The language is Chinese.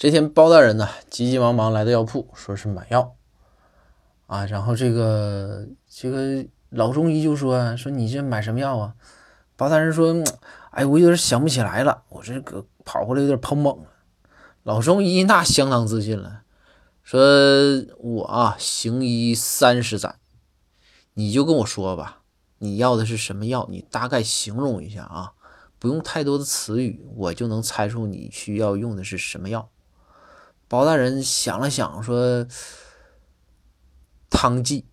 这天，包大人呢急急忙忙来到药铺，说是买药啊。然后这个这个老中医就说：“说你这买什么药啊？”包大人说：“哎，我有点想不起来了，我这个跑过来有点跑懵了。”老中医那相当自信了，说：“我啊行医三十载，你就跟我说吧，你要的是什么药？你大概形容一下啊，不用太多的词语，我就能猜出你需要用的是什么药。”包大人想了想，说：“汤剂。”